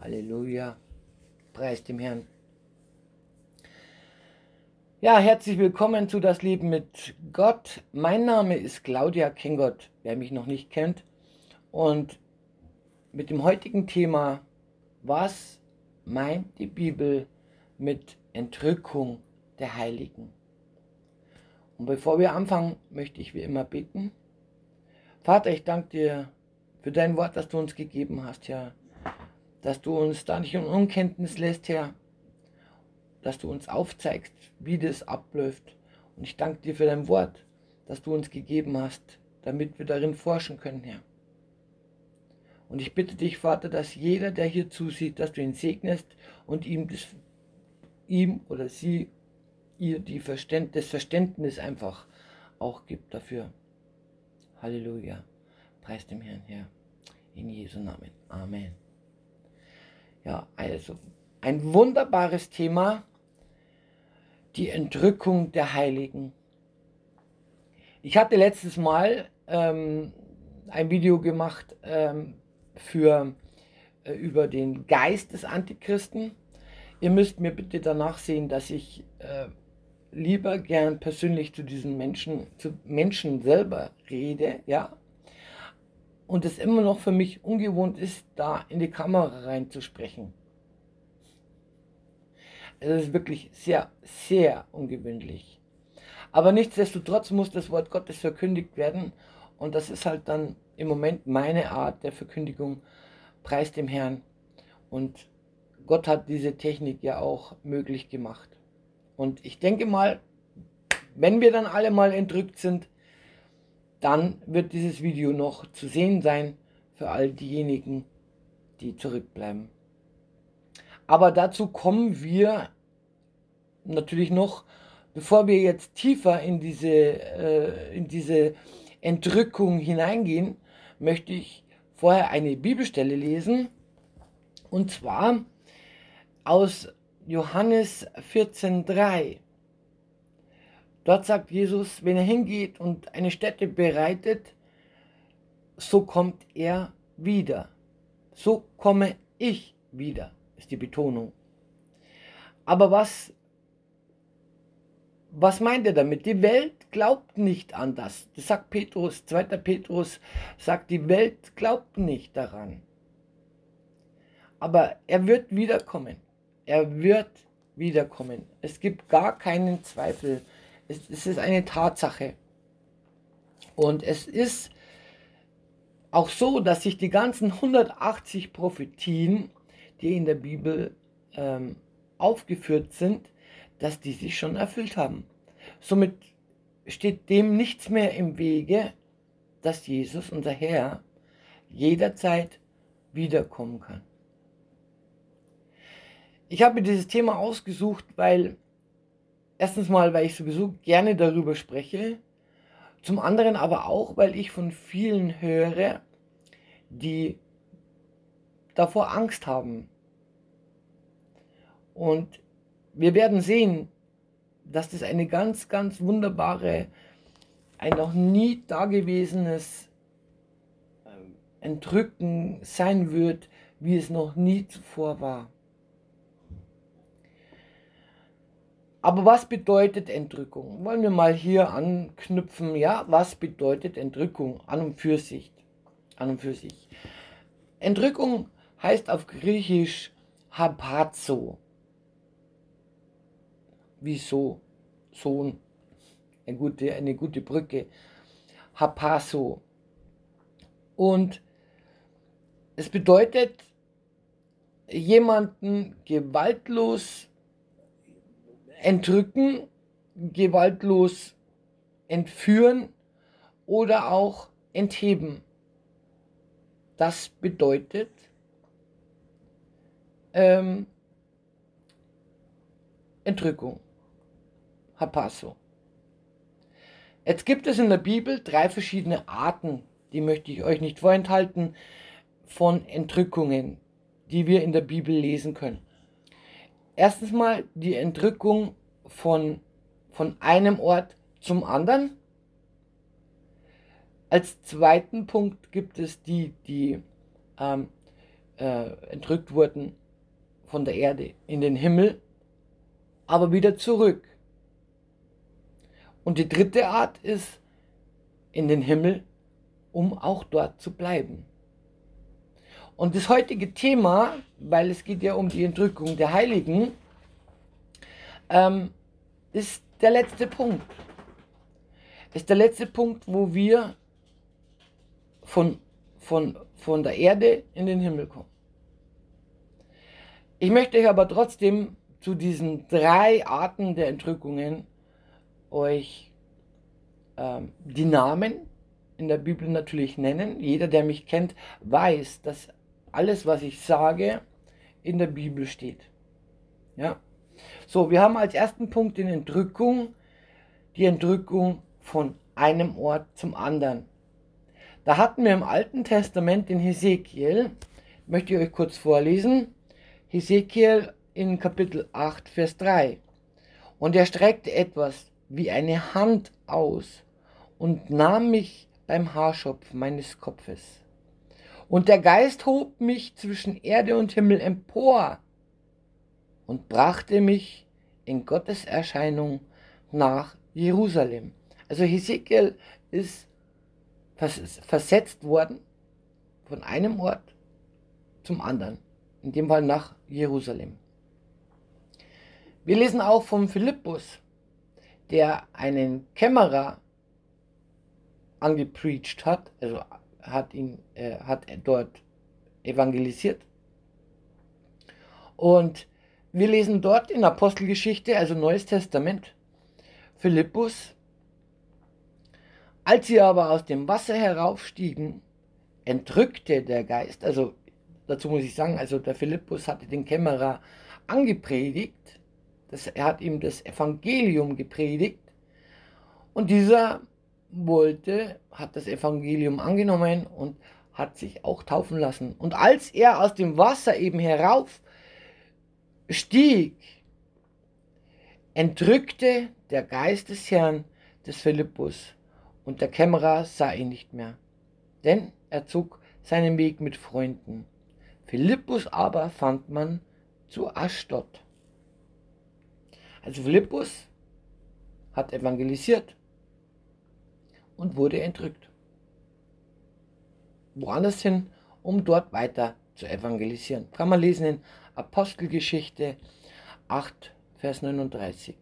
Halleluja. Preis dem Herrn. Ja, herzlich willkommen zu Das Leben mit Gott. Mein Name ist Claudia Kengott, wer mich noch nicht kennt. Und mit dem heutigen Thema, was meint die Bibel mit Entrückung der Heiligen? Und bevor wir anfangen, möchte ich wie immer beten. Vater, ich danke dir für dein Wort, das du uns gegeben hast, Herr. Dass du uns da nicht in Unkenntnis lässt, Herr. Dass du uns aufzeigst, wie das abläuft. Und ich danke dir für dein Wort, das du uns gegeben hast, damit wir darin forschen können, Herr. Und ich bitte dich, Vater, dass jeder, der hier zusieht, dass du ihn segnest und ihm, das, ihm oder sie ihr die Verständ, das Verständnis einfach auch gibt dafür. Halleluja. Preis dem Herrn, Herr. In Jesu Namen. Amen. Ja, also ein wunderbares Thema. Die Entrückung der Heiligen. Ich hatte letztes Mal ähm, ein Video gemacht ähm, für, äh, über den Geist des Antichristen. Ihr müsst mir bitte danach sehen, dass ich äh, lieber gern persönlich zu diesen Menschen, zu Menschen selber rede, ja. Und es immer noch für mich ungewohnt ist, da in die Kamera reinzusprechen. Es ist wirklich sehr, sehr ungewöhnlich. Aber nichtsdestotrotz muss das Wort Gottes verkündigt werden. Und das ist halt dann im Moment meine Art der Verkündigung. Preis dem Herrn. Und Gott hat diese Technik ja auch möglich gemacht. Und ich denke mal, wenn wir dann alle mal entrückt sind, dann wird dieses Video noch zu sehen sein für all diejenigen, die zurückbleiben. Aber dazu kommen wir natürlich noch, bevor wir jetzt tiefer in diese, äh, in diese Entrückung hineingehen, möchte ich vorher eine Bibelstelle lesen. Und zwar aus Johannes 14.3. Dort sagt Jesus, wenn er hingeht und eine Stätte bereitet, so kommt er wieder. So komme ich wieder, ist die Betonung. Aber was, was meint er damit? Die Welt glaubt nicht an das. Das sagt Petrus, 2. Petrus sagt, die Welt glaubt nicht daran. Aber er wird wiederkommen. Er wird wiederkommen. Es gibt gar keinen Zweifel. Es, es ist eine Tatsache. Und es ist auch so, dass sich die ganzen 180 Prophetien, die in der Bibel ähm, aufgeführt sind, dass die sich schon erfüllt haben. Somit steht dem nichts mehr im Wege, dass Jesus, unser Herr, jederzeit wiederkommen kann. Ich habe dieses Thema ausgesucht, weil erstens mal, weil ich sowieso gerne darüber spreche, zum anderen aber auch, weil ich von vielen höre, die davor Angst haben. Und wir werden sehen, dass das eine ganz, ganz wunderbare, ein noch nie dagewesenes ähm, Entrücken sein wird, wie es noch nie zuvor war. Aber was bedeutet Entrückung? Wollen wir mal hier anknüpfen, ja? Was bedeutet Entrückung an und für sich? An und für sich. Entrückung heißt auf Griechisch Hapazo. Wieso? Sohn. Eine gute, eine gute Brücke. Hapazo. Und es bedeutet, jemanden gewaltlos entrücken, gewaltlos entführen oder auch entheben. Das bedeutet ähm, Entrückung. Hapasso. Jetzt gibt es in der Bibel drei verschiedene Arten, die möchte ich euch nicht vorenthalten, von Entrückungen, die wir in der Bibel lesen können. Erstens mal die Entrückung von, von einem Ort zum anderen. Als zweiten Punkt gibt es die, die ähm, äh, entrückt wurden von der Erde in den Himmel, aber wieder zurück. Und die dritte Art ist in den Himmel, um auch dort zu bleiben. Und das heutige Thema, weil es geht ja um die Entrückung der Heiligen, ähm, ist der letzte Punkt. Ist der letzte Punkt, wo wir von, von, von der Erde in den Himmel kommen. Ich möchte euch aber trotzdem zu diesen drei Arten der Entrückungen euch ähm, die Namen in der Bibel natürlich nennen. Jeder, der mich kennt, weiß, dass alles, was ich sage, in der Bibel steht. Ja. So, wir haben als ersten Punkt in Entrückung die Entrückung von einem Ort zum anderen. Da hatten wir im Alten Testament den Hesekiel, möchte ich euch kurz vorlesen. Hesekiel in Kapitel 8, Vers 3. Und er streckte etwas wie eine Hand aus und nahm mich beim Haarschopf meines Kopfes. Und der Geist hob mich zwischen Erde und Himmel empor und brachte mich in Gottes Erscheinung nach Jerusalem. Also Hesekiel ist versetzt worden von einem Ort zum anderen, in dem Fall nach Jerusalem. Wir lesen auch vom Philippus, der einen Kämmerer angepreacht hat, also hat ihn, äh, hat er dort evangelisiert. Und wir lesen dort in Apostelgeschichte, also Neues Testament, Philippus, als sie aber aus dem Wasser heraufstiegen, entrückte der Geist, also dazu muss ich sagen, also der Philippus hatte den Kämmerer angepredigt, das, er hat ihm das Evangelium gepredigt und dieser wollte, hat das Evangelium angenommen und hat sich auch taufen lassen. Und als er aus dem Wasser eben herauf stieg, entrückte der Geist des Herrn des Philippus und der Kämmerer sah ihn nicht mehr, denn er zog seinen Weg mit Freunden. Philippus aber fand man zu Aschdod. Also Philippus hat evangelisiert und wurde entrückt. Woanders hin, um dort weiter zu evangelisieren. Kann man lesen in Apostelgeschichte 8, Vers 39.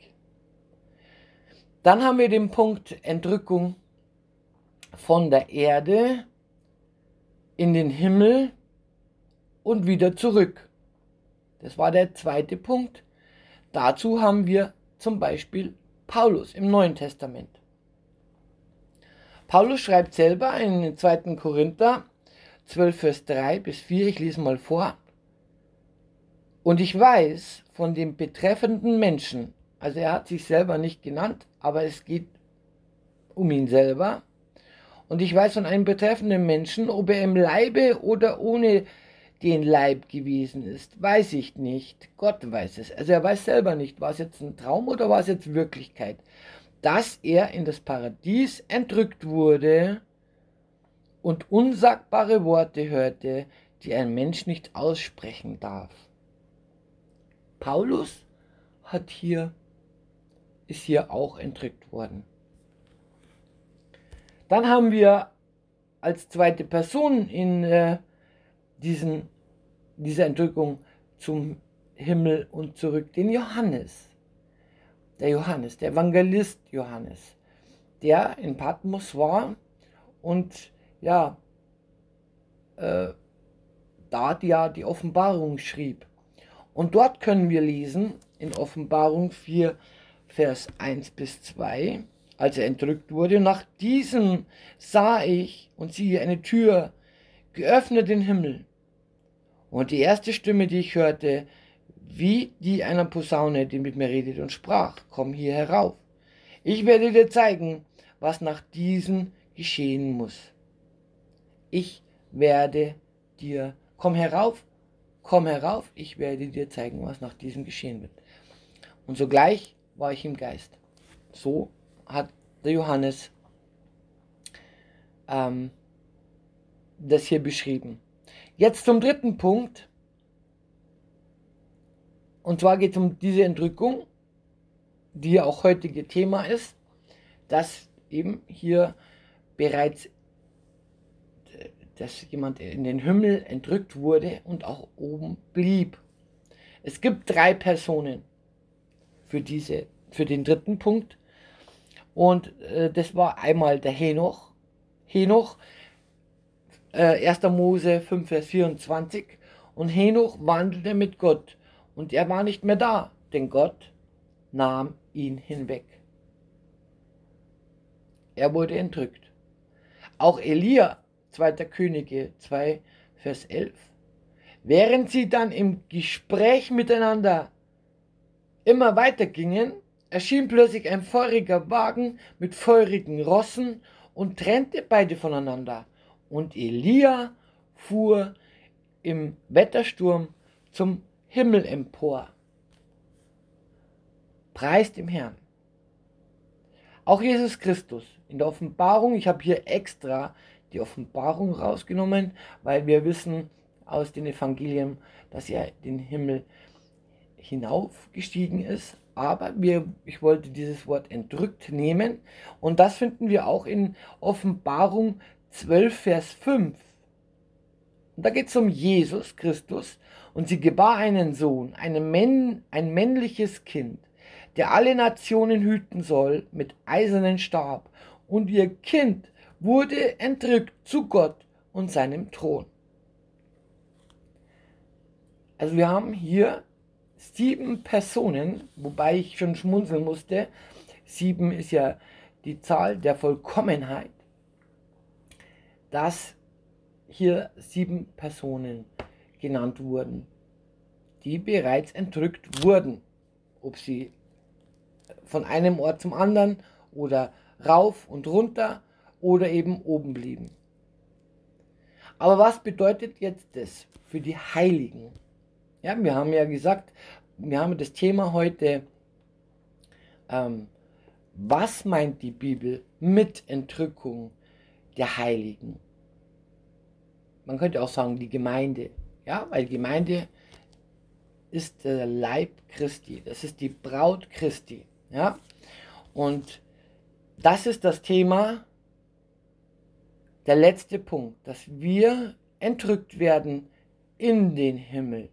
Dann haben wir den Punkt Entrückung von der Erde in den Himmel und wieder zurück. Das war der zweite Punkt. Dazu haben wir zum Beispiel Paulus im Neuen Testament. Paulus schreibt selber in 2. Korinther 12, Vers 3 bis 4, ich lese mal vor. Und ich weiß von dem betreffenden Menschen, also er hat sich selber nicht genannt, aber es geht um ihn selber, und ich weiß von einem betreffenden Menschen, ob er im Leibe oder ohne den Leib gewesen ist, weiß ich nicht. Gott weiß es. Also er weiß selber nicht, war es jetzt ein Traum oder war es jetzt Wirklichkeit, dass er in das Paradies entrückt wurde und unsagbare Worte hörte, die ein Mensch nicht aussprechen darf. Paulus hat hier, ist hier auch entrückt worden. Dann haben wir als zweite Person in äh, diesen, dieser Entrückung zum Himmel und zurück den Johannes. Der Johannes, der Evangelist Johannes, der in Patmos war und ja, äh, da ja die Offenbarung schrieb. Und dort können wir lesen in Offenbarung 4, Vers 1 bis 2, als er entrückt wurde. Nach diesem sah ich und siehe eine Tür geöffnet in Himmel. Und die erste Stimme, die ich hörte, wie die einer Posaune, die mit mir redet und sprach, komm hier herauf. Ich werde dir zeigen, was nach diesem geschehen muss. Ich werde dir, komm herauf, komm herauf, ich werde dir zeigen, was nach diesem geschehen wird. Und sogleich war ich im Geist. So hat der Johannes ähm, das hier beschrieben. Jetzt zum dritten Punkt. Und zwar geht es um diese Entrückung, die ja auch heutige Thema ist, dass eben hier bereits dass jemand in den Himmel entrückt wurde und auch oben blieb. Es gibt drei Personen für, diese, für den dritten Punkt. Und äh, das war einmal der Henoch. Henoch, äh, 1. Mose 5, Vers 24. Und Henoch wandelte mit Gott. Und er war nicht mehr da, denn Gott nahm ihn hinweg. Er wurde entrückt. Auch Elia 2. Könige 2, Vers 11. Während sie dann im Gespräch miteinander immer weiter gingen, erschien plötzlich ein feuriger Wagen mit feurigen Rossen und trennte beide voneinander. Und Elia fuhr im Wettersturm zum Himmel empor. Preis dem Herrn. Auch Jesus Christus in der Offenbarung, ich habe hier extra die Offenbarung rausgenommen, weil wir wissen aus den Evangelien, dass er den Himmel hinaufgestiegen ist. Aber wir, ich wollte dieses Wort entrückt nehmen und das finden wir auch in Offenbarung 12, Vers 5. Und da geht es um Jesus Christus und sie gebar einen Sohn, eine Männ, ein männliches Kind, der alle Nationen hüten soll mit eisernen Stab. Und ihr Kind wurde entrückt zu Gott und seinem Thron. Also wir haben hier sieben Personen, wobei ich schon schmunzeln musste. Sieben ist ja die Zahl der Vollkommenheit, dass hier sieben Personen genannt wurden, die bereits entrückt wurden. Ob sie von einem Ort zum anderen oder rauf und runter oder eben oben blieben. Aber was bedeutet jetzt das für die Heiligen? Ja, wir haben ja gesagt, wir haben das Thema heute, ähm, was meint die Bibel mit Entrückung der Heiligen? Man könnte auch sagen, die Gemeinde. Ja, weil Gemeinde ist der Leib Christi, das ist die Braut Christi. Ja, und das ist das Thema, der letzte Punkt, dass wir entrückt werden in den Himmel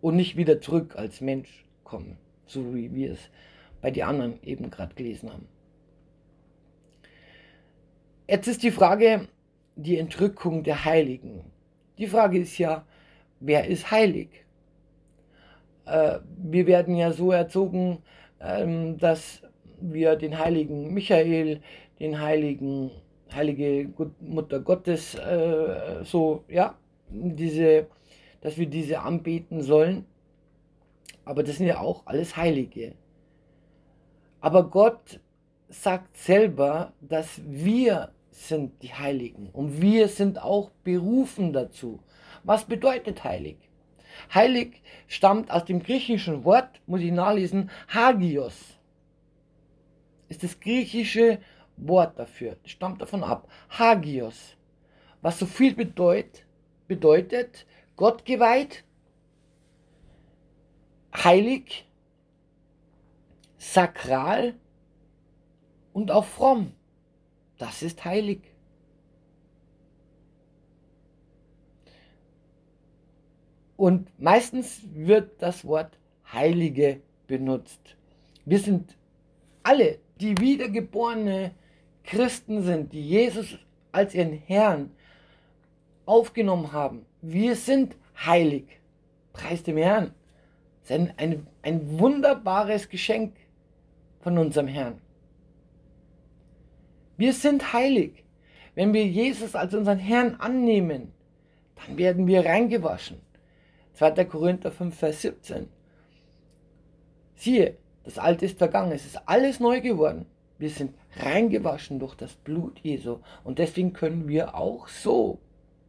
und nicht wieder zurück als Mensch kommen, so wie wir es bei den anderen eben gerade gelesen haben. Jetzt ist die Frage, die Entrückung der Heiligen. Die Frage ist ja, wer ist heilig? Äh, wir werden ja so erzogen, ähm, dass wir den heiligen Michael, den heiligen heilige Mutter Gottes, äh, so, ja, diese, dass wir diese anbeten sollen. Aber das sind ja auch alles Heilige. Aber Gott sagt selber, dass wir sind die Heiligen und wir sind auch berufen dazu. Was bedeutet heilig? Heilig stammt aus dem griechischen Wort, muss ich nachlesen, Hagios. Ist das griechische Wort dafür, stammt davon ab. Hagios, was so viel bedeut, bedeutet, Gott geweiht, heilig, sakral und auch fromm. Das ist heilig. Und meistens wird das Wort Heilige benutzt. Wir sind alle, die wiedergeborene Christen sind, die Jesus als ihren Herrn aufgenommen haben. Wir sind heilig. Preis dem Herrn. Das ist ein, ein, ein wunderbares Geschenk von unserem Herrn. Wir sind heilig. Wenn wir Jesus als unseren Herrn annehmen, dann werden wir reingewaschen. 2. Korinther 5, Vers 17. Siehe, das Alte ist vergangen, es ist alles neu geworden. Wir sind reingewaschen durch das Blut Jesu. Und deswegen können wir auch so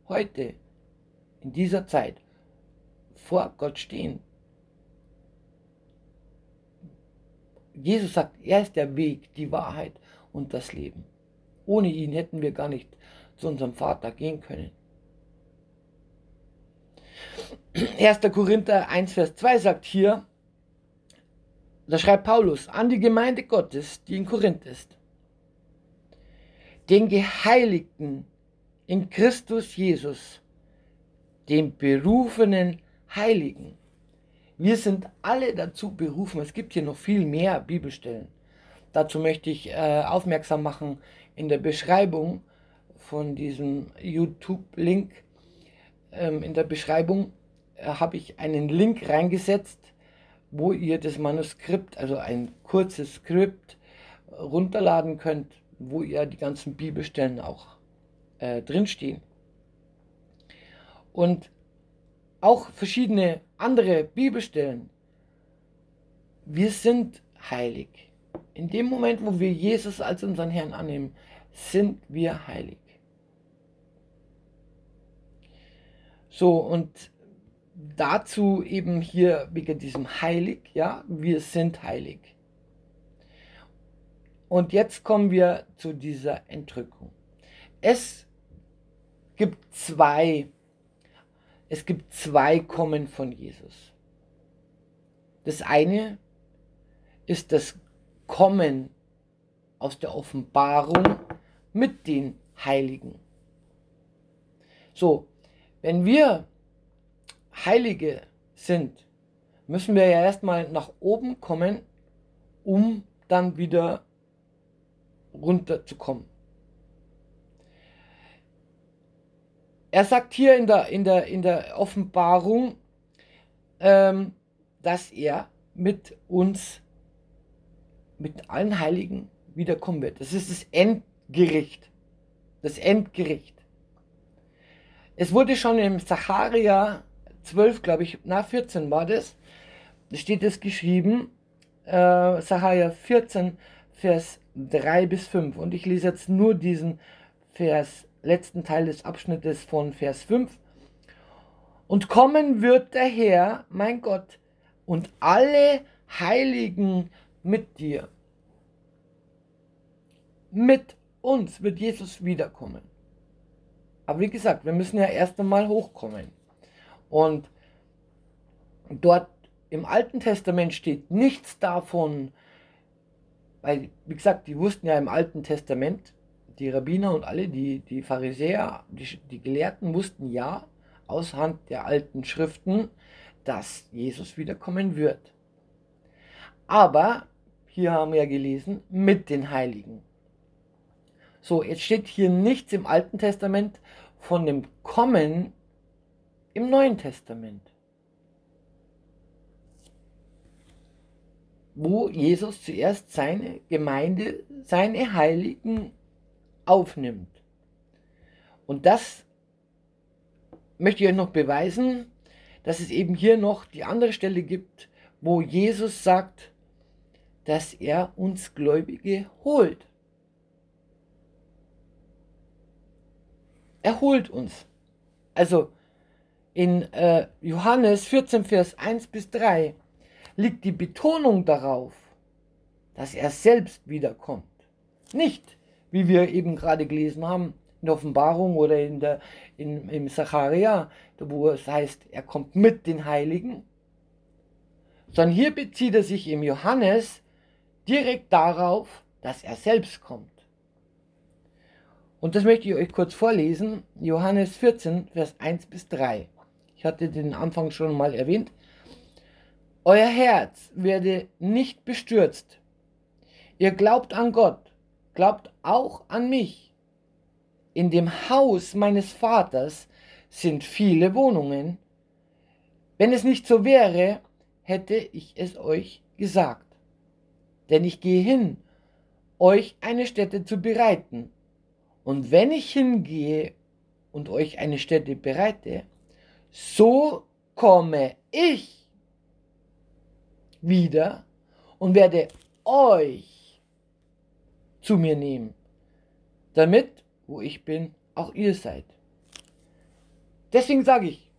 heute, in dieser Zeit, vor Gott stehen. Jesus sagt, er ist der Weg, die Wahrheit und das Leben. Ohne ihn hätten wir gar nicht zu unserem Vater gehen können. 1. Korinther 1, Vers 2 sagt hier, da schreibt Paulus an die Gemeinde Gottes, die in Korinth ist, den Geheiligten in Christus Jesus, den berufenen Heiligen. Wir sind alle dazu berufen. Es gibt hier noch viel mehr Bibelstellen. Dazu möchte ich äh, aufmerksam machen in der Beschreibung von diesem YouTube-Link. Ähm, in der Beschreibung äh, habe ich einen Link reingesetzt, wo ihr das Manuskript, also ein kurzes Skript, runterladen könnt, wo ihr die ganzen Bibelstellen auch äh, drinstehen. Und auch verschiedene andere Bibelstellen. Wir sind heilig. In dem Moment, wo wir Jesus als unseren Herrn annehmen, sind wir heilig. So, und dazu eben hier wegen diesem Heilig, ja, wir sind heilig. Und jetzt kommen wir zu dieser Entrückung. Es gibt zwei, es gibt zwei Kommen von Jesus. Das eine ist das Kommen aus der Offenbarung mit den Heiligen. So, wenn wir Heilige sind, müssen wir ja erstmal nach oben kommen, um dann wieder runterzukommen. Er sagt hier in der, in der, in der Offenbarung, ähm, dass er mit uns, mit allen Heiligen wiederkommen wird. Das ist das Endgericht. Das Endgericht. Es wurde schon im Sacharia 12, glaube ich, na 14 war das, da steht es geschrieben, äh, Sacharia 14, Vers 3 bis 5. Und ich lese jetzt nur diesen Vers, letzten Teil des Abschnittes von Vers 5. Und kommen wird der Herr, mein Gott, und alle Heiligen mit dir. Mit uns wird Jesus wiederkommen. Aber wie gesagt, wir müssen ja erst einmal hochkommen. Und dort im Alten Testament steht nichts davon, weil, wie gesagt, die wussten ja im Alten Testament, die Rabbiner und alle, die, die Pharisäer, die, die Gelehrten wussten ja aus Hand der alten Schriften, dass Jesus wiederkommen wird. Aber, hier haben wir ja gelesen, mit den Heiligen. So, jetzt steht hier nichts im Alten Testament von dem Kommen im Neuen Testament, wo Jesus zuerst seine Gemeinde, seine Heiligen aufnimmt. Und das möchte ich euch noch beweisen, dass es eben hier noch die andere Stelle gibt, wo Jesus sagt, dass er uns Gläubige holt. Er holt uns. Also in äh, Johannes 14, Vers 1 bis 3 liegt die Betonung darauf, dass er selbst wiederkommt. Nicht, wie wir eben gerade gelesen haben, in der Offenbarung oder in der, in, im Zacharia, wo es heißt, er kommt mit den Heiligen, sondern hier bezieht er sich im Johannes direkt darauf, dass er selbst kommt. Und das möchte ich euch kurz vorlesen, Johannes 14, Vers 1 bis 3 ich hatte den Anfang schon mal erwähnt, euer Herz werde nicht bestürzt. Ihr glaubt an Gott, glaubt auch an mich. In dem Haus meines Vaters sind viele Wohnungen. Wenn es nicht so wäre, hätte ich es euch gesagt. Denn ich gehe hin, euch eine Stätte zu bereiten. Und wenn ich hingehe und euch eine Stätte bereite, so komme ich wieder und werde euch zu mir nehmen, damit, wo ich bin, auch ihr seid. Deswegen sage ich,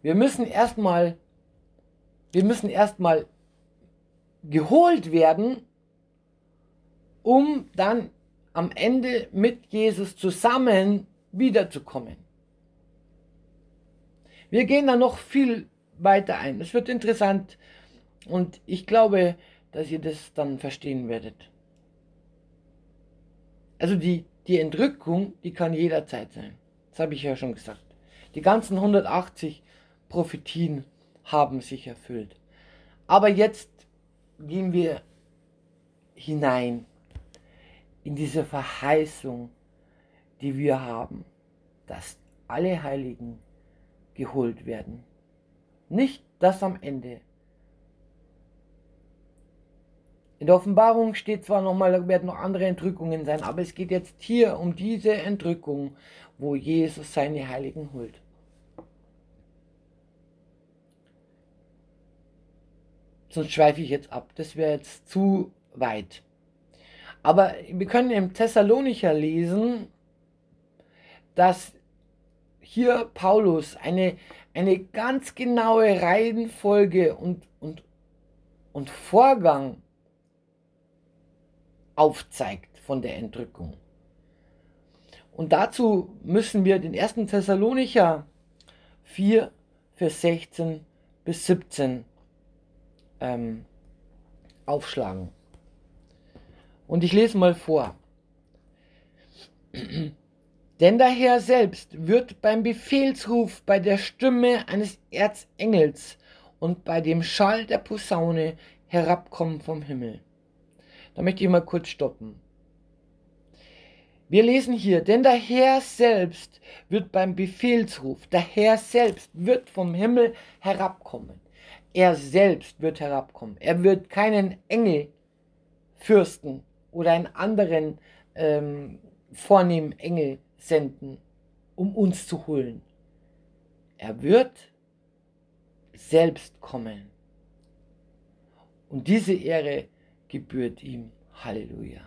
wir müssen erstmal, wir müssen erstmal geholt werden, um dann am Ende mit Jesus zusammen wiederzukommen. Wir gehen da noch viel weiter ein. Es wird interessant und ich glaube, dass ihr das dann verstehen werdet. Also die, die Entrückung, die kann jederzeit sein. Das habe ich ja schon gesagt. Die ganzen 180 Prophetien haben sich erfüllt. Aber jetzt gehen wir hinein in diese Verheißung, die wir haben, dass alle Heiligen geholt werden. Nicht das am Ende. In der Offenbarung steht zwar nochmal, da werden noch andere Entrückungen sein, aber es geht jetzt hier um diese Entrückung, wo Jesus seine Heiligen holt. Sonst schweife ich jetzt ab. Das wäre jetzt zu weit. Aber wir können im Thessalonicher lesen, dass hier Paulus eine, eine ganz genaue Reihenfolge und, und, und Vorgang aufzeigt von der Entrückung. Und dazu müssen wir den 1. Thessalonicher 4, Vers 16 bis 17 ähm, aufschlagen. Und ich lese mal vor. Denn der Herr selbst wird beim Befehlsruf, bei der Stimme eines Erzengels und bei dem Schall der Posaune herabkommen vom Himmel. Da möchte ich mal kurz stoppen. Wir lesen hier, denn der Herr selbst wird beim Befehlsruf, der Herr selbst wird vom Himmel herabkommen. Er selbst wird herabkommen. Er wird keinen Engel, Fürsten oder einen anderen ähm, vornehmen Engel senden, um uns zu holen. Er wird selbst kommen. Und diese Ehre gebührt ihm. Halleluja.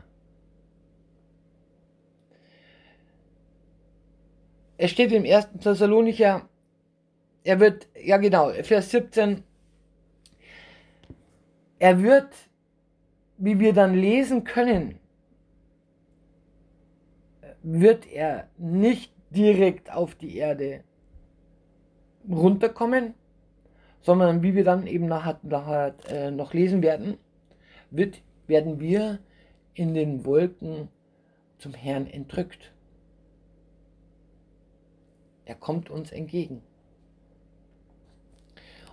Es steht im 1. Thessalonicher, er wird, ja genau, Vers 17, er wird, wie wir dann lesen können, wird er nicht direkt auf die Erde runterkommen, sondern wie wir dann eben nachher, nachher äh, noch lesen werden, wird, werden wir in den Wolken zum Herrn entrückt. Er kommt uns entgegen.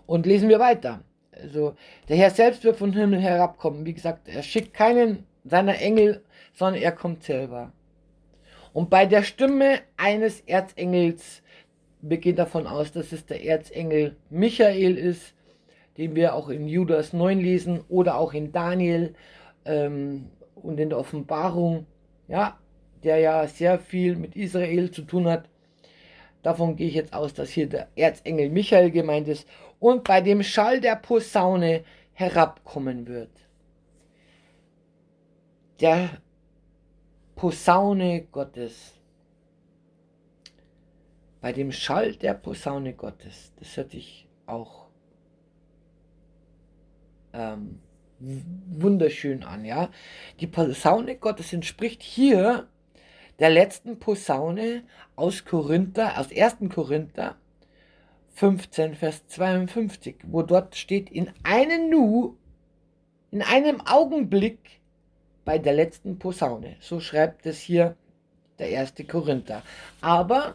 Und lesen wir weiter. Also der Herr selbst wird vom Himmel herabkommen. Wie gesagt, er schickt keinen seiner Engel, sondern er kommt selber. Und bei der Stimme eines Erzengels, wir gehen davon aus, dass es der Erzengel Michael ist, den wir auch in Judas 9 lesen oder auch in Daniel ähm, und in der Offenbarung, ja, der ja sehr viel mit Israel zu tun hat. Davon gehe ich jetzt aus, dass hier der Erzengel Michael gemeint ist und bei dem Schall der Posaune herabkommen wird. Der Posaune Gottes. Bei dem Schall der Posaune Gottes. Das hört sich auch ähm, wunderschön an, ja. Die Posaune Gottes entspricht hier der letzten Posaune aus Korinther, aus 1. Korinther 15, Vers 52, wo dort steht, in einem Nu, in einem Augenblick bei der letzten Posaune. So schreibt es hier der erste Korinther. Aber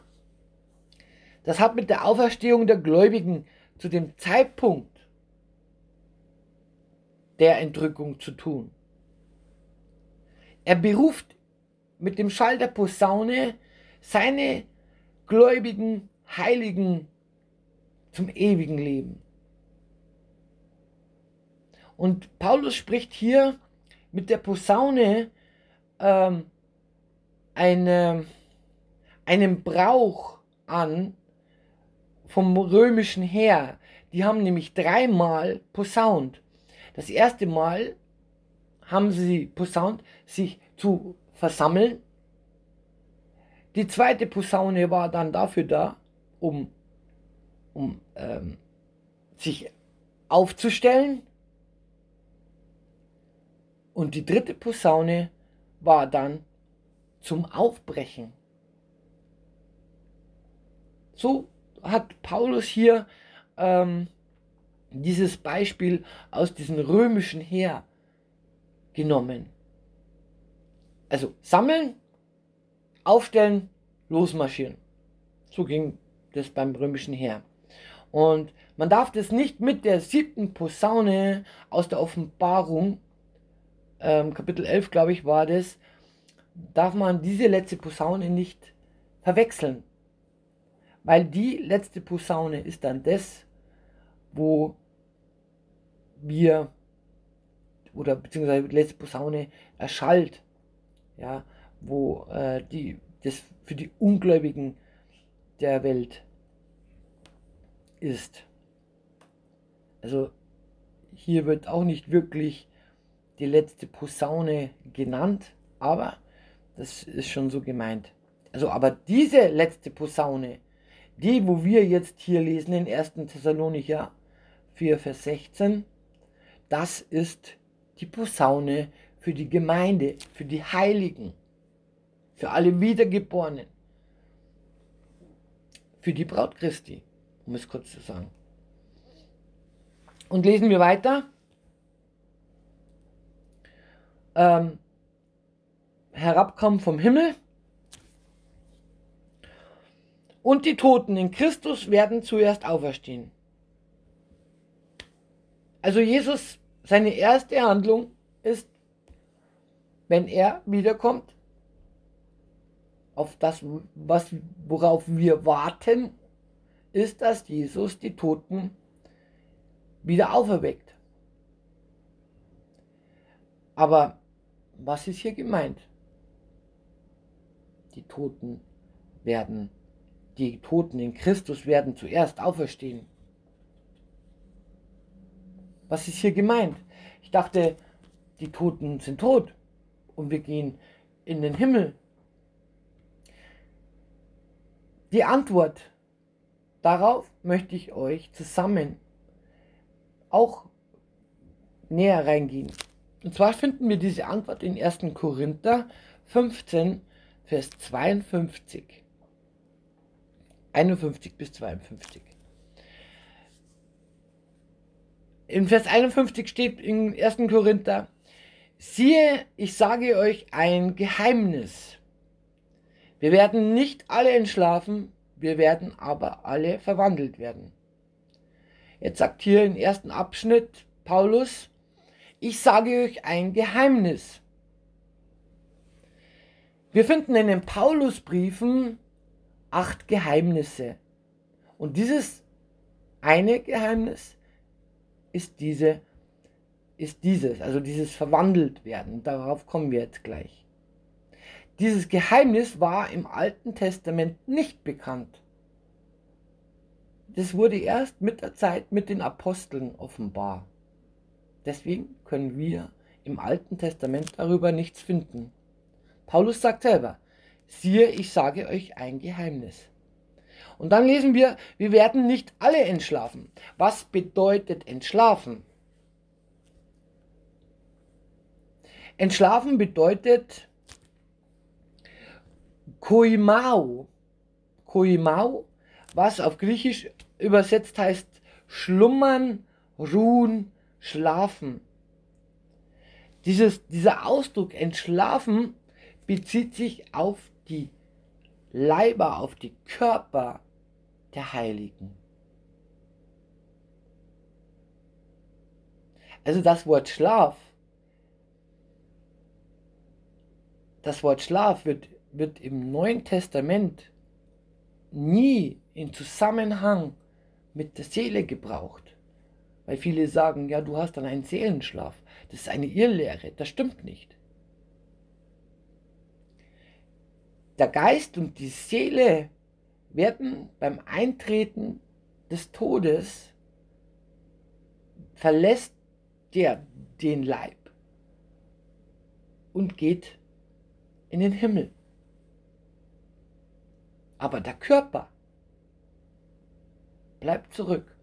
das hat mit der Auferstehung der Gläubigen zu dem Zeitpunkt der Entrückung zu tun. Er beruft mit dem Schall der Posaune seine gläubigen Heiligen zum ewigen Leben. Und Paulus spricht hier mit der Posaune ähm, eine, einen Brauch an vom römischen Heer. Die haben nämlich dreimal posaunt. Das erste Mal haben sie posaunt, sich zu versammeln. Die zweite Posaune war dann dafür da, um um ähm, sich aufzustellen. Und die dritte Posaune war dann zum Aufbrechen. So hat Paulus hier ähm, dieses Beispiel aus diesem römischen Heer genommen. Also sammeln, aufstellen, losmarschieren. So ging das beim römischen Heer. Und man darf das nicht mit der siebten Posaune aus der Offenbarung, ähm, Kapitel 11 glaube ich war das, darf man diese letzte Posaune nicht verwechseln. Weil die letzte Posaune ist dann das, wo wir, oder beziehungsweise die letzte Posaune erschallt, ja, wo äh, die, das für die Ungläubigen der Welt ist. Also hier wird auch nicht wirklich die letzte Posaune genannt, aber das ist schon so gemeint. Also aber diese letzte Posaune, die, wo wir jetzt hier lesen in 1. Thessalonicher 4, Vers 16, das ist die Posaune für die Gemeinde, für die Heiligen, für alle Wiedergeborenen, für die Braut Christi, um es kurz zu sagen. Und lesen wir weiter. Ähm, herabkommen vom Himmel und die Toten in Christus werden zuerst auferstehen. Also Jesus, seine erste Handlung ist, wenn er wiederkommt, auf das, was, worauf wir warten, ist, dass Jesus die Toten wieder auferweckt. Aber was ist hier gemeint? Die Toten werden die Toten in Christus werden zuerst auferstehen. Was ist hier gemeint? Ich dachte, die Toten sind tot und wir gehen in den Himmel. Die Antwort darauf möchte ich euch zusammen auch näher reingehen. Und zwar finden wir diese Antwort in 1. Korinther 15, Vers 52. 51 bis 52. In Vers 51 steht in 1. Korinther, siehe, ich sage euch ein Geheimnis. Wir werden nicht alle entschlafen, wir werden aber alle verwandelt werden. Jetzt sagt hier im ersten Abschnitt Paulus, ich sage euch ein Geheimnis. Wir finden in den Paulusbriefen acht Geheimnisse. Und dieses eine Geheimnis ist diese ist dieses, also dieses verwandelt werden. Darauf kommen wir jetzt gleich. Dieses Geheimnis war im Alten Testament nicht bekannt. Das wurde erst mit der Zeit mit den Aposteln offenbar. Deswegen können wir im Alten Testament darüber nichts finden. Paulus sagt selber, siehe, ich sage euch ein Geheimnis. Und dann lesen wir, wir werden nicht alle entschlafen. Was bedeutet entschlafen? Entschlafen bedeutet koimau. Koimau, was auf Griechisch übersetzt heißt schlummern, ruhen, schlafen. Dieses, dieser Ausdruck entschlafen bezieht sich auf die Leiber, auf die Körper der Heiligen. Also das Wort Schlaf, das Wort Schlaf wird, wird im Neuen Testament nie in Zusammenhang mit der Seele gebraucht. Weil viele sagen, ja, du hast dann einen Seelenschlaf. Das ist eine Irrlehre. Das stimmt nicht. Der Geist und die Seele werden beim Eintreten des Todes verlässt der den Leib und geht in den Himmel. Aber der Körper bleibt zurück.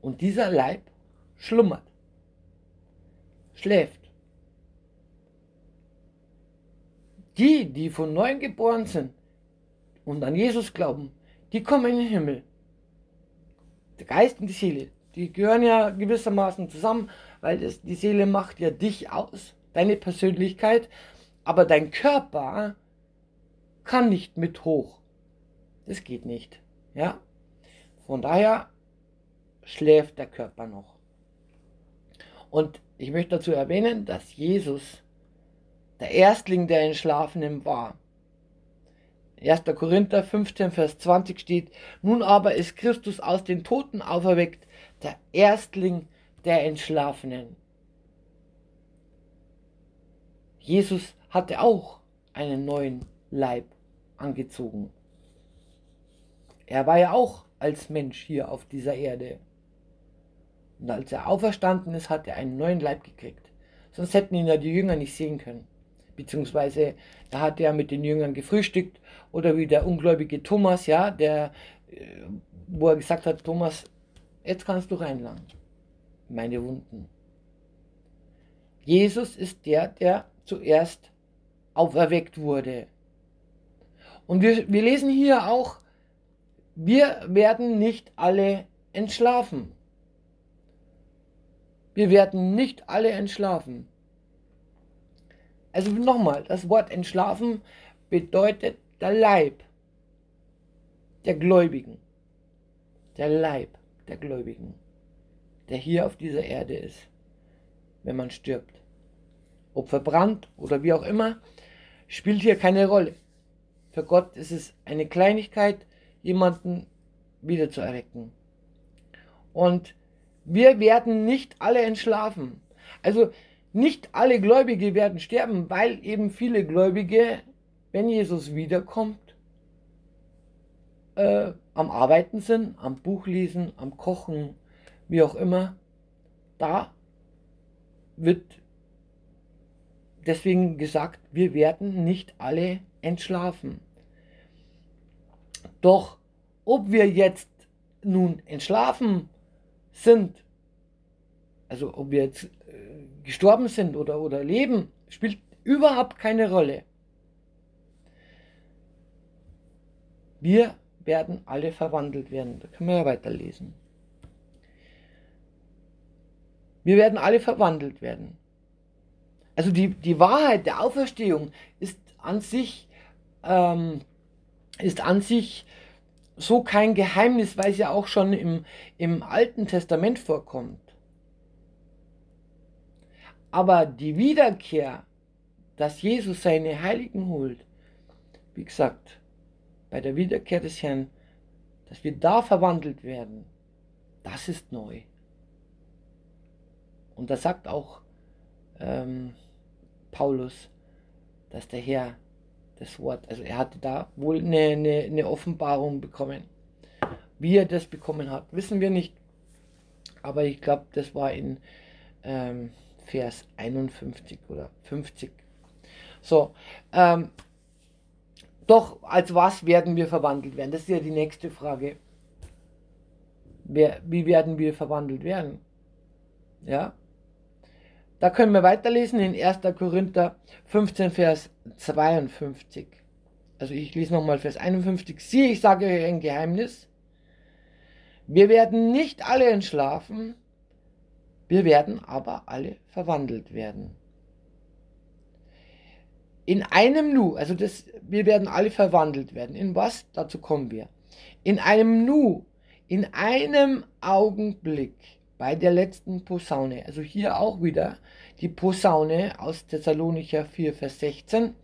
Und dieser Leib schlummert, schläft. Die, die von neuem geboren sind, und an Jesus glauben, die kommen in den Himmel. Der Geist und die Seele, die gehören ja gewissermaßen zusammen, weil das, die Seele macht ja dich aus, deine Persönlichkeit, aber dein Körper kann nicht mit hoch. Das geht nicht. Ja? Von daher schläft der Körper noch. Und ich möchte dazu erwähnen, dass Jesus der Erstling der Entschlafenen war. 1. Korinther 15, Vers 20 steht, nun aber ist Christus aus den Toten auferweckt, der Erstling der Entschlafenen. Jesus hatte auch einen neuen Leib angezogen. Er war ja auch als Mensch hier auf dieser Erde. Und als er auferstanden ist, hat er einen neuen Leib gekriegt. Sonst hätten ihn ja die Jünger nicht sehen können. Beziehungsweise da hat er mit den Jüngern gefrühstückt oder wie der ungläubige Thomas, ja, der, äh, wo er gesagt hat, Thomas, jetzt kannst du reinlangen. Meine Wunden. Jesus ist der, der zuerst auferweckt wurde. Und wir, wir lesen hier auch, wir werden nicht alle entschlafen. Wir werden nicht alle entschlafen. Also nochmal, das Wort entschlafen bedeutet der Leib der Gläubigen. Der Leib der Gläubigen, der hier auf dieser Erde ist, wenn man stirbt. Ob verbrannt oder wie auch immer, spielt hier keine Rolle. Für Gott ist es eine Kleinigkeit, jemanden wiederzuerwecken. Und wir werden nicht alle entschlafen. Also nicht alle Gläubige werden sterben, weil eben viele Gläubige, wenn Jesus wiederkommt, äh, am Arbeiten sind, am Buch lesen, am Kochen, wie auch immer. Da wird deswegen gesagt, wir werden nicht alle entschlafen. Doch ob wir jetzt nun entschlafen sind, also ob wir jetzt äh, gestorben sind oder, oder leben, spielt überhaupt keine Rolle. Wir werden alle verwandelt werden. Da können wir ja weiterlesen. Wir werden alle verwandelt werden. Also die, die Wahrheit der Auferstehung ist an sich, ähm, ist an sich so kein Geheimnis, weil es ja auch schon im, im Alten Testament vorkommt. Aber die Wiederkehr, dass Jesus seine Heiligen holt, wie gesagt, bei der Wiederkehr des Herrn, dass wir da verwandelt werden, das ist neu. Und da sagt auch ähm, Paulus, dass der Herr das Wort, also er hatte da wohl eine, eine, eine Offenbarung bekommen. Wie er das bekommen hat, wissen wir nicht. Aber ich glaube, das war in ähm, Vers 51 oder 50. So, ähm, doch als was werden wir verwandelt werden? Das ist ja die nächste Frage. Wer, wie werden wir verwandelt werden? Ja, da können wir weiterlesen in 1. Korinther 15, Vers 52. Also ich lese nochmal Vers 51. Siehe, ich sage euch ein Geheimnis. Wir werden nicht alle entschlafen, wir werden aber alle verwandelt werden. In einem Nu, also das, wir werden alle verwandelt werden. In was? Dazu kommen wir. In einem Nu, in einem Augenblick bei der letzten Posaune. Also hier auch wieder die Posaune aus Thessalonicher 4, Vers 16.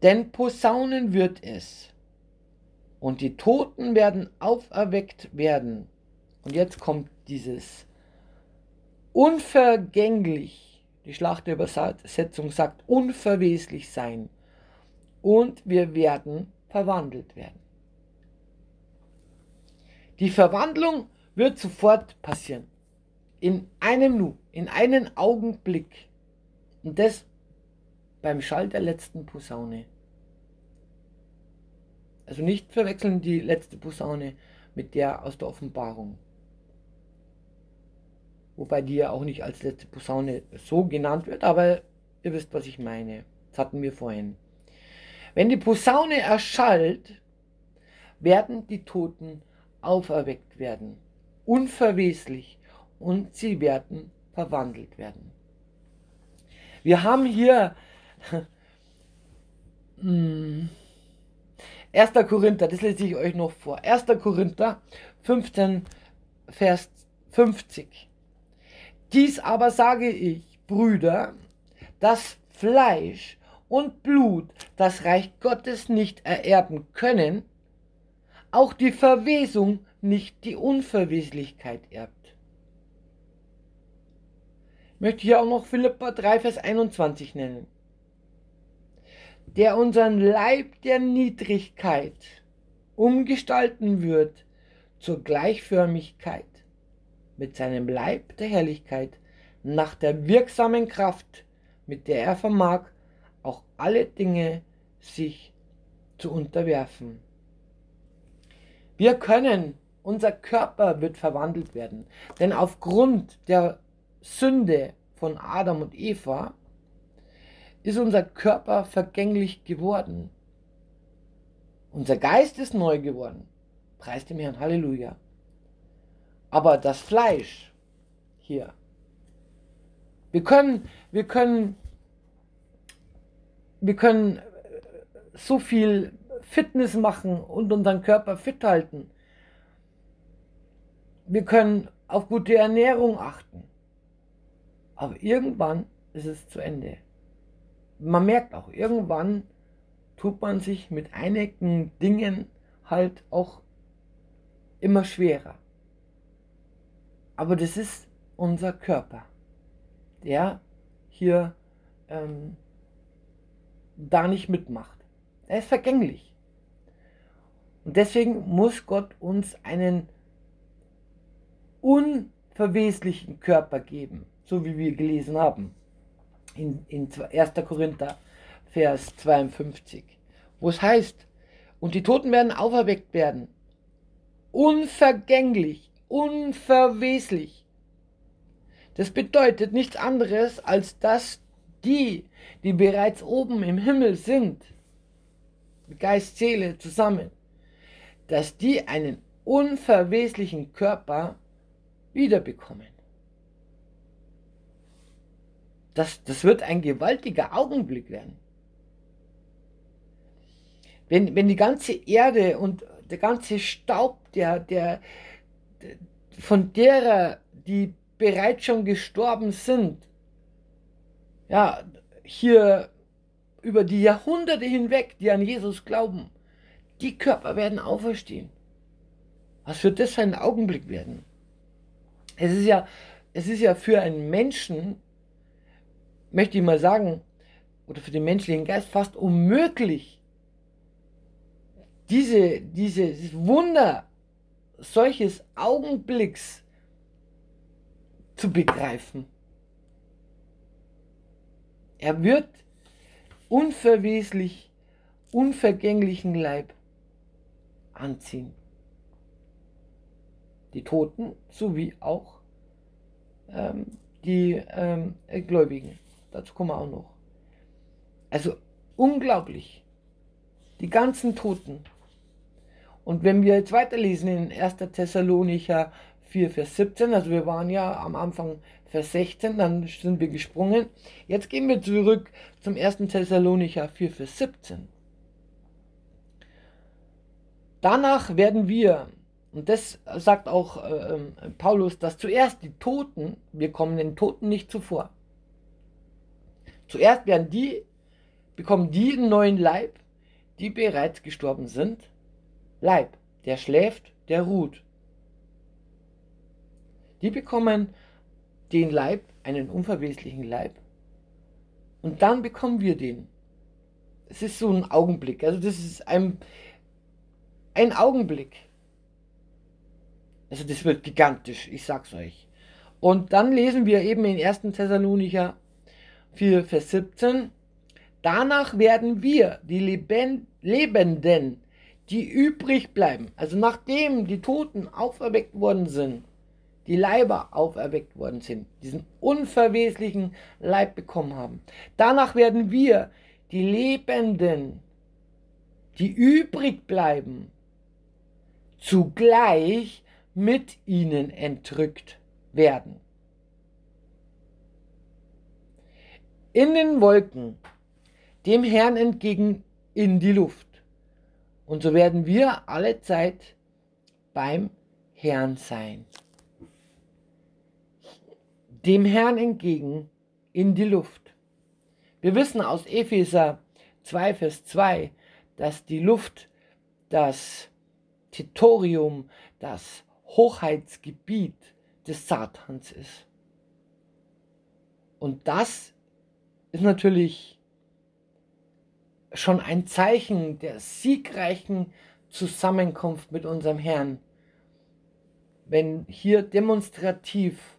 Denn Posaunen wird es. Und die Toten werden auferweckt werden. Und jetzt kommt dieses unvergänglich. Die Schlachterübersetzung sagt unverweslich sein. Und wir werden verwandelt werden. Die Verwandlung wird sofort passieren. In einem Nu, in einem Augenblick. Und das beim Schall der letzten Posaune. Also nicht verwechseln die letzte Posaune mit der aus der Offenbarung. Wobei die ja auch nicht als letzte Posaune so genannt wird, aber ihr wisst, was ich meine. Das hatten wir vorhin. Wenn die Posaune erschallt, werden die Toten auferweckt werden, unverweslich, und sie werden verwandelt werden. Wir haben hier 1. Hm, Korinther, das lese ich euch noch vor. 1. Korinther 15, Vers 50. Dies aber sage ich, Brüder, dass Fleisch und Blut das Reich Gottes nicht ererben können, auch die Verwesung nicht die Unverweslichkeit erbt. Ich möchte hier auch noch Philippa 3, Vers 21 nennen. Der unseren Leib der Niedrigkeit umgestalten wird zur Gleichförmigkeit mit seinem Leib der Herrlichkeit nach der wirksamen Kraft, mit der er vermag, auch alle Dinge sich zu unterwerfen. Wir können, unser Körper wird verwandelt werden, denn aufgrund der Sünde von Adam und Eva ist unser Körper vergänglich geworden. Unser Geist ist neu geworden. Preis dem Herrn, Halleluja. Aber das Fleisch hier, wir können, wir können, wir können so viel Fitness machen und unseren Körper fit halten. Wir können auf gute Ernährung achten. Aber irgendwann ist es zu Ende. Man merkt auch, irgendwann tut man sich mit einigen Dingen halt auch immer schwerer. Aber das ist unser Körper, der hier ähm, da nicht mitmacht. Er ist vergänglich. Und deswegen muss Gott uns einen unverweslichen Körper geben, so wie wir gelesen haben in, in 1. Korinther, Vers 52, wo es heißt, und die Toten werden auferweckt werden, unvergänglich, unverweslich. Das bedeutet nichts anderes, als dass die, die bereits oben im Himmel sind, Geist, Seele zusammen, dass die einen unverweslichen Körper wiederbekommen. Das, das wird ein gewaltiger Augenblick werden. Wenn, wenn die ganze Erde und der ganze Staub, der, der, von derer, die bereits schon gestorben sind, ja, hier über die Jahrhunderte hinweg, die an Jesus glauben, die Körper werden auferstehen. Was wird das für ein Augenblick werden? Es ist ja, es ist ja für einen Menschen, möchte ich mal sagen, oder für den menschlichen Geist fast unmöglich, diese, dieses Wunder solches Augenblicks zu begreifen. Er wird unverweslich, unvergänglichen Leib anziehen. Die Toten sowie auch ähm, die ähm, Gläubigen. Dazu kommen wir auch noch. Also unglaublich. Die ganzen Toten. Und wenn wir jetzt weiterlesen in 1. Thessalonicher 4, Vers 17, also wir waren ja am Anfang Vers 16, dann sind wir gesprungen. Jetzt gehen wir zurück zum 1. Thessalonicher 4, Vers 17. Danach werden wir, und das sagt auch äh, Paulus, dass zuerst die Toten, wir kommen den Toten nicht zuvor. Zuerst werden die, bekommen die einen neuen Leib, die bereits gestorben sind. Leib, der schläft, der ruht. Die bekommen den Leib, einen unverweslichen Leib. Und dann bekommen wir den. Es ist so ein Augenblick. Also das ist ein, ein Augenblick. Also das wird gigantisch, ich sag's euch. Und dann lesen wir eben in 1. Thessalonicher 4, Vers 17. Danach werden wir, die Lebenden, die übrig bleiben, also nachdem die Toten auferweckt worden sind, die Leiber auferweckt worden sind, diesen unverweslichen Leib bekommen haben. Danach werden wir, die Lebenden, die übrig bleiben, zugleich mit ihnen entrückt werden. In den Wolken, dem Herrn entgegen in die Luft. Und so werden wir alle Zeit beim Herrn sein. Dem Herrn entgegen in die Luft. Wir wissen aus Epheser 2, Vers 2, dass die Luft das Territorium, das Hochheitsgebiet des Satans ist. Und das ist natürlich schon ein Zeichen der siegreichen Zusammenkunft mit unserem Herrn, wenn hier demonstrativ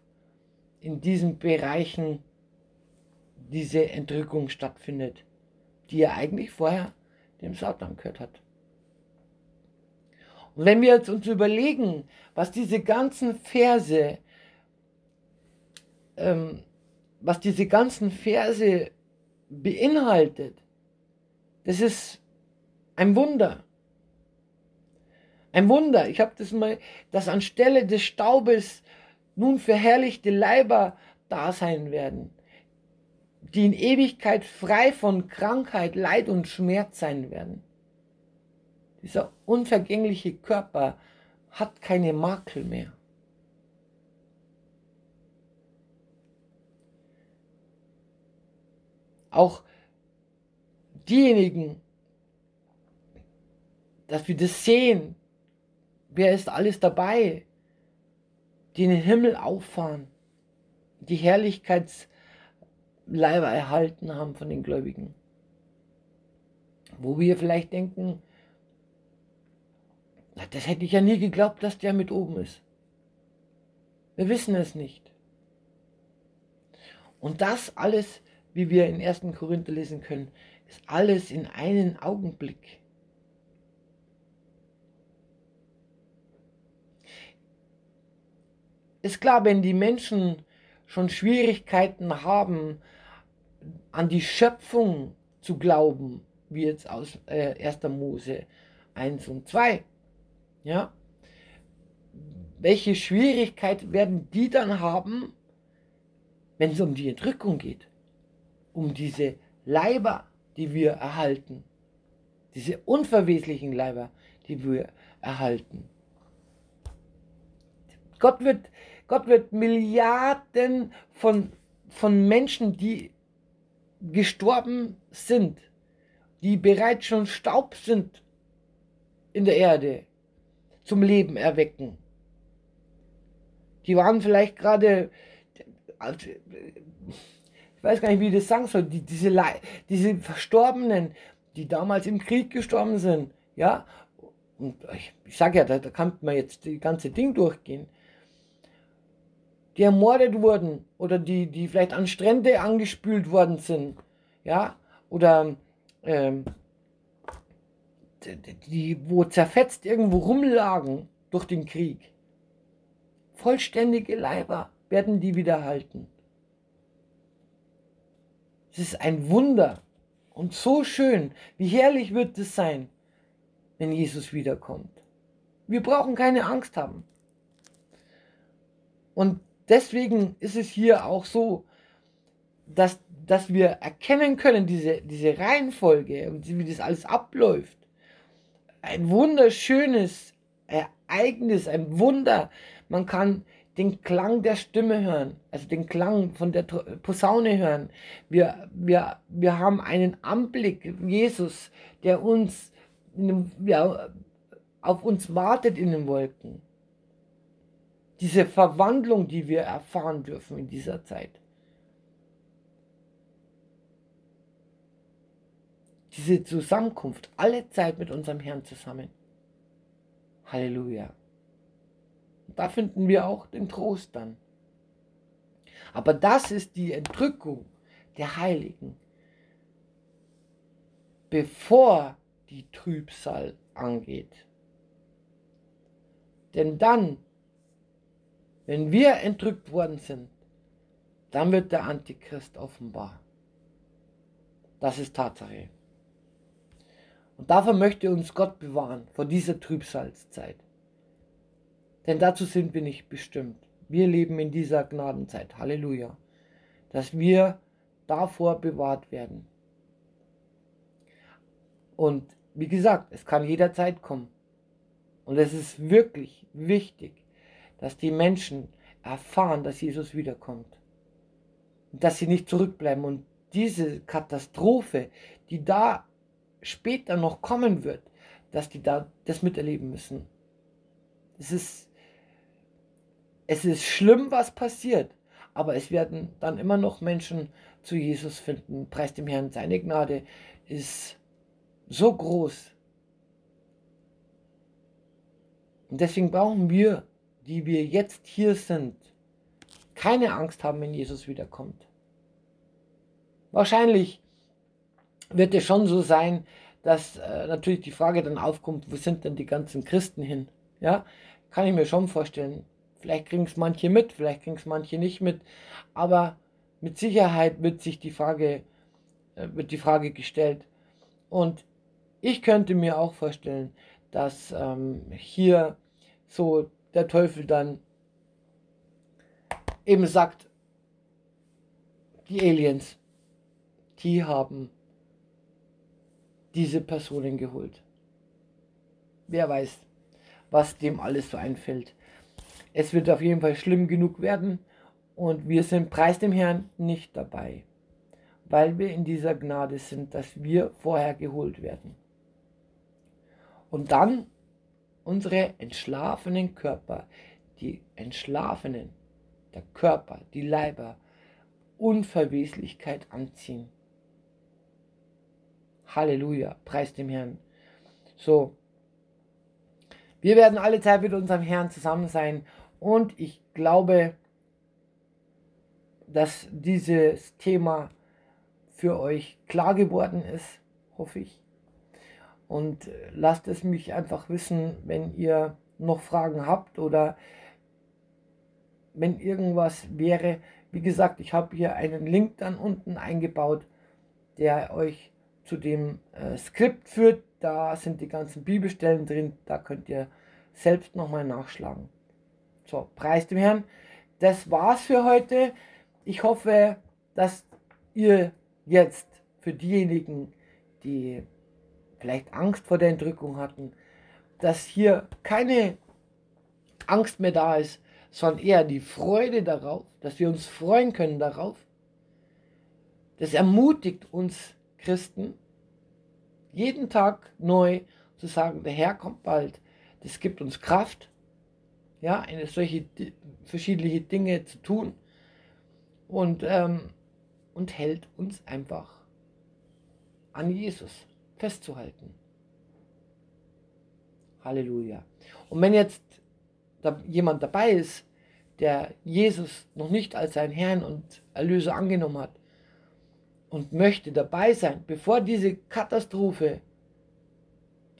in diesen Bereichen diese Entrückung stattfindet, die er eigentlich vorher dem Satan gehört hat. Und wenn wir jetzt uns überlegen, was diese ganzen Verse, ähm, was diese ganzen Verse beinhaltet, das ist ein Wunder. Ein Wunder. Ich habe das mal, dass anstelle des Staubes nun verherrlichte Leiber da sein werden, die in Ewigkeit frei von Krankheit, Leid und Schmerz sein werden. Dieser unvergängliche Körper hat keine Makel mehr. Auch diejenigen, dass wir das sehen, wer ist alles dabei, die in den Himmel auffahren, die Herrlichkeitsleiber erhalten haben von den Gläubigen. Wo wir vielleicht denken, das hätte ich ja nie geglaubt, dass der mit oben ist. Wir wissen es nicht. Und das alles, wie wir in 1. Korinther lesen können, ist alles in einen Augenblick. Ist klar, wenn die Menschen schon Schwierigkeiten haben, an die Schöpfung zu glauben, wie jetzt aus äh, 1. Mose 1 und 2, ja, welche Schwierigkeit werden die dann haben, wenn es um die Entrückung geht? Um diese Leiber, die wir erhalten. Diese unverweslichen Leiber, die wir erhalten. Gott wird, Gott wird Milliarden von, von Menschen, die gestorben sind, die bereits schon Staub sind in der Erde, zum Leben erwecken. Die waren vielleicht gerade, ich weiß gar nicht, wie ich das sagen soll, die, diese, diese Verstorbenen, die damals im Krieg gestorben sind, ja, und ich, ich sage ja, da, da kann man jetzt das ganze Ding durchgehen, die ermordet wurden oder die, die vielleicht an Strände angespült worden sind, ja, oder ähm, die, wo zerfetzt irgendwo rumlagen durch den Krieg. Vollständige Leiber werden die wiederhalten. Es ist ein Wunder und so schön. Wie herrlich wird es sein, wenn Jesus wiederkommt. Wir brauchen keine Angst haben. Und deswegen ist es hier auch so, dass, dass wir erkennen können, diese, diese Reihenfolge und wie das alles abläuft ein wunderschönes Ereignis, ein Wunder. Man kann den Klang der Stimme hören, also den Klang von der Posaune hören. Wir, wir, wir haben einen Anblick, Jesus, der uns dem, ja, auf uns wartet in den Wolken. Diese Verwandlung, die wir erfahren dürfen in dieser Zeit. Diese Zusammenkunft, alle Zeit mit unserem Herrn zusammen. Halleluja. Da finden wir auch den Trost dann. Aber das ist die Entrückung der Heiligen, bevor die Trübsal angeht. Denn dann, wenn wir entrückt worden sind, dann wird der Antichrist offenbar. Das ist Tatsache. Und davor möchte uns Gott bewahren, vor dieser Trübsalzeit. Denn dazu sind wir nicht bestimmt. Wir leben in dieser Gnadenzeit. Halleluja. Dass wir davor bewahrt werden. Und wie gesagt, es kann jederzeit kommen. Und es ist wirklich wichtig, dass die Menschen erfahren, dass Jesus wiederkommt. Und dass sie nicht zurückbleiben. Und diese Katastrophe, die da später noch kommen wird, dass die da das miterleben müssen. Es ist, es ist schlimm, was passiert, aber es werden dann immer noch Menschen zu Jesus finden. Preis dem Herrn, seine Gnade ist so groß. Und deswegen brauchen wir, die wir jetzt hier sind, keine Angst haben, wenn Jesus wiederkommt. Wahrscheinlich wird es schon so sein, dass äh, natürlich die Frage dann aufkommt, wo sind denn die ganzen Christen hin? Ja, kann ich mir schon vorstellen. Vielleicht kriegen es manche mit, vielleicht kriegen es manche nicht mit, aber mit Sicherheit wird sich die Frage, äh, wird die Frage gestellt. Und ich könnte mir auch vorstellen, dass ähm, hier so der Teufel dann eben sagt, die Aliens, die haben diese Personen geholt. Wer weiß, was dem alles so einfällt. Es wird auf jeden Fall schlimm genug werden und wir sind preis dem Herrn nicht dabei, weil wir in dieser Gnade sind, dass wir vorher geholt werden. Und dann unsere entschlafenen Körper, die entschlafenen, der Körper, die Leiber, Unverweslichkeit anziehen. Halleluja, preis dem Herrn. So, wir werden alle Zeit mit unserem Herrn zusammen sein und ich glaube, dass dieses Thema für euch klar geworden ist, hoffe ich. Und lasst es mich einfach wissen, wenn ihr noch Fragen habt oder wenn irgendwas wäre. Wie gesagt, ich habe hier einen Link dann unten eingebaut, der euch zu dem äh, Skript führt. Da sind die ganzen Bibelstellen drin. Da könnt ihr selbst nochmal nachschlagen. So, preis dem Herrn. Das war's für heute. Ich hoffe, dass ihr jetzt für diejenigen, die vielleicht Angst vor der Entrückung hatten, dass hier keine Angst mehr da ist, sondern eher die Freude darauf, dass wir uns freuen können darauf. Das ermutigt uns Christen, jeden Tag neu zu sagen, der Herr kommt bald. Das gibt uns Kraft, ja, eine solche verschiedene Dinge zu tun und, ähm, und hält uns einfach an Jesus festzuhalten. Halleluja. Und wenn jetzt da jemand dabei ist, der Jesus noch nicht als sein Herrn und Erlöser angenommen hat und möchte dabei sein, bevor diese Katastrophe,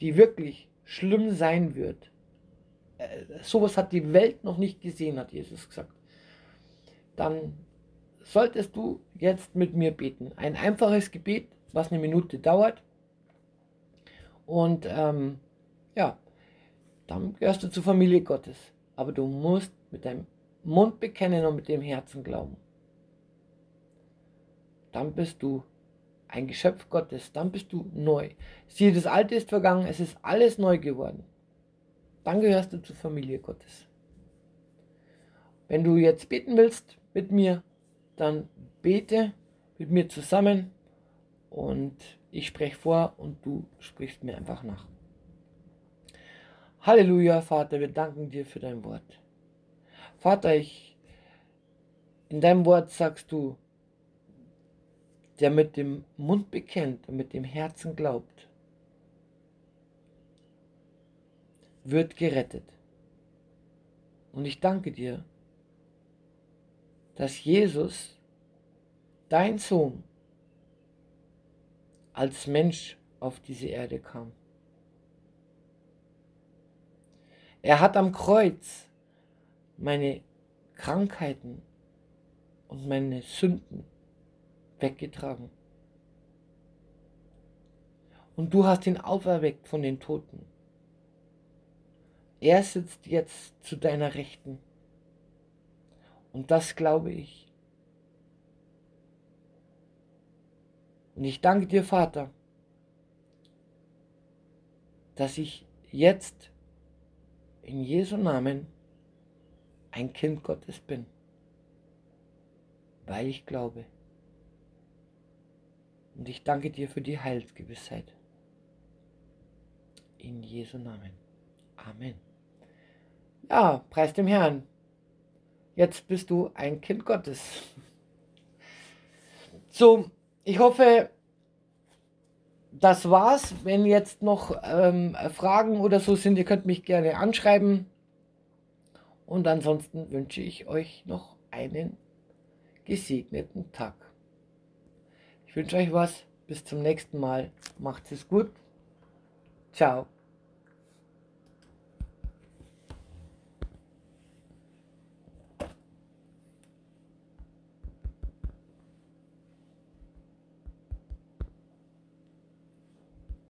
die wirklich schlimm sein wird, äh, sowas hat die Welt noch nicht gesehen, hat Jesus gesagt, dann solltest du jetzt mit mir beten. Ein einfaches Gebet, was eine Minute dauert. Und ähm, ja, dann gehörst du zur Familie Gottes. Aber du musst mit deinem Mund bekennen und mit dem Herzen glauben. Dann bist du ein Geschöpf Gottes, dann bist du neu. Siehe, das Alte ist vergangen, es ist alles neu geworden. Dann gehörst du zur Familie Gottes. Wenn du jetzt beten willst mit mir, dann bete mit mir zusammen und ich spreche vor und du sprichst mir einfach nach. Halleluja, Vater, wir danken dir für dein Wort. Vater, ich, in deinem Wort sagst du, der mit dem Mund bekennt und mit dem Herzen glaubt, wird gerettet. Und ich danke dir, dass Jesus, dein Sohn, als Mensch auf diese Erde kam. Er hat am Kreuz meine Krankheiten und meine Sünden weggetragen. Und du hast ihn auferweckt von den Toten. Er sitzt jetzt zu deiner Rechten. Und das glaube ich. Und ich danke dir, Vater, dass ich jetzt in Jesu Namen ein Kind Gottes bin, weil ich glaube. Und ich danke dir für die Heilsgewissheit. In Jesu Namen. Amen. Ja, preis dem Herrn. Jetzt bist du ein Kind Gottes. So, ich hoffe, das war's. Wenn jetzt noch ähm, Fragen oder so sind, ihr könnt mich gerne anschreiben. Und ansonsten wünsche ich euch noch einen gesegneten Tag. Wünsche euch was. Bis zum nächsten Mal. Macht es gut. Ciao.